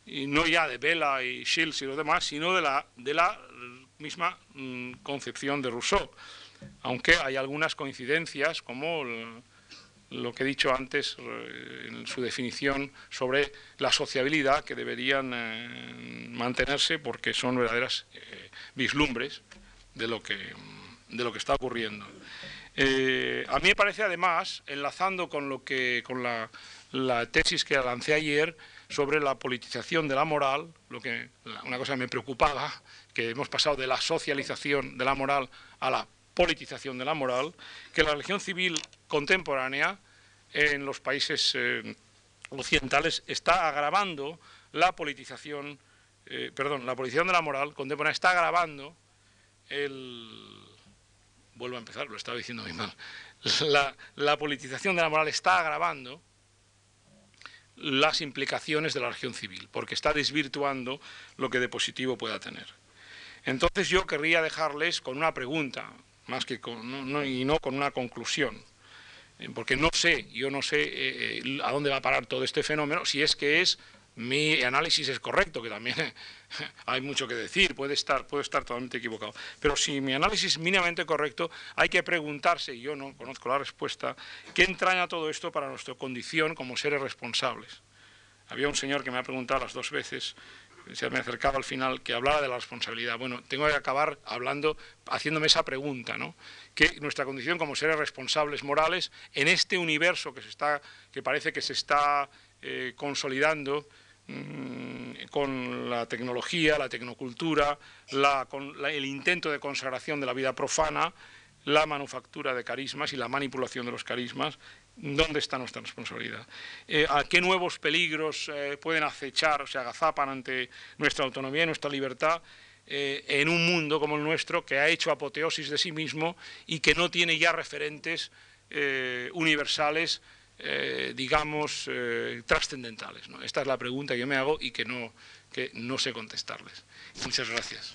no ya de Vela y Shields y los demás, sino de la, de la misma mm, concepción de Rousseau. Aunque hay algunas coincidencias, como lo que he dicho antes eh, en su definición sobre la sociabilidad que deberían eh, mantenerse porque son verdaderas eh, vislumbres de lo que, de lo que está ocurriendo. a mí me parece además, enlazando con, lo que, con la, la, tesis que lancé ayer sobre la politización de la moral, lo que, una cosa que me preocupaba, que hemos pasado de la socialización de la moral a la politización de la moral, que la religión civil contemporánea en los países eh, occidentales está agravando la politización, eh, perdón, la politización de la moral contemporánea está agravando el... Vuelvo a empezar, lo estaba diciendo muy mal. La, politización de la moral está agravando las implicaciones de la religión civil, porque está desvirtuando lo que de positivo pueda tener. Entonces yo querría dejarles con una pregunta, más que con, y no con una conclusión, porque no sé, yo no sé eh, eh, a dónde va a parar todo este fenómeno, si es que es mi análisis es correcto, que también hay mucho que decir, puede estar, puede estar totalmente equivocado. Pero si mi análisis es mínimamente correcto, hay que preguntarse, y yo no conozco la respuesta, ¿qué entraña todo esto para nuestra condición como seres responsables? Había un señor que me ha preguntado las dos veces se me acercaba al final, que hablaba de la responsabilidad. Bueno, tengo que acabar hablando, haciéndome esa pregunta, ¿no? Que nuestra condición como seres responsables morales en este universo que, se está, que parece que se está eh, consolidando mm, con la tecnología, la tecnocultura, el intento de consagración de la vida profana, la manufactura de carismas y la manipulación de los carismas, ¿dónde está nuestra responsabilidad? Eh, ¿A qué nuevos peligros eh, pueden acechar o se agazapan ante nuestra autonomía y nuestra libertad eh, en un mundo como el nuestro que ha hecho apoteosis de sí mismo y que no tiene ya referentes universales, digamos, trascendentales? Esta es la pregunta que yo me hago y no, que no sé contestarles. Muchas gracias.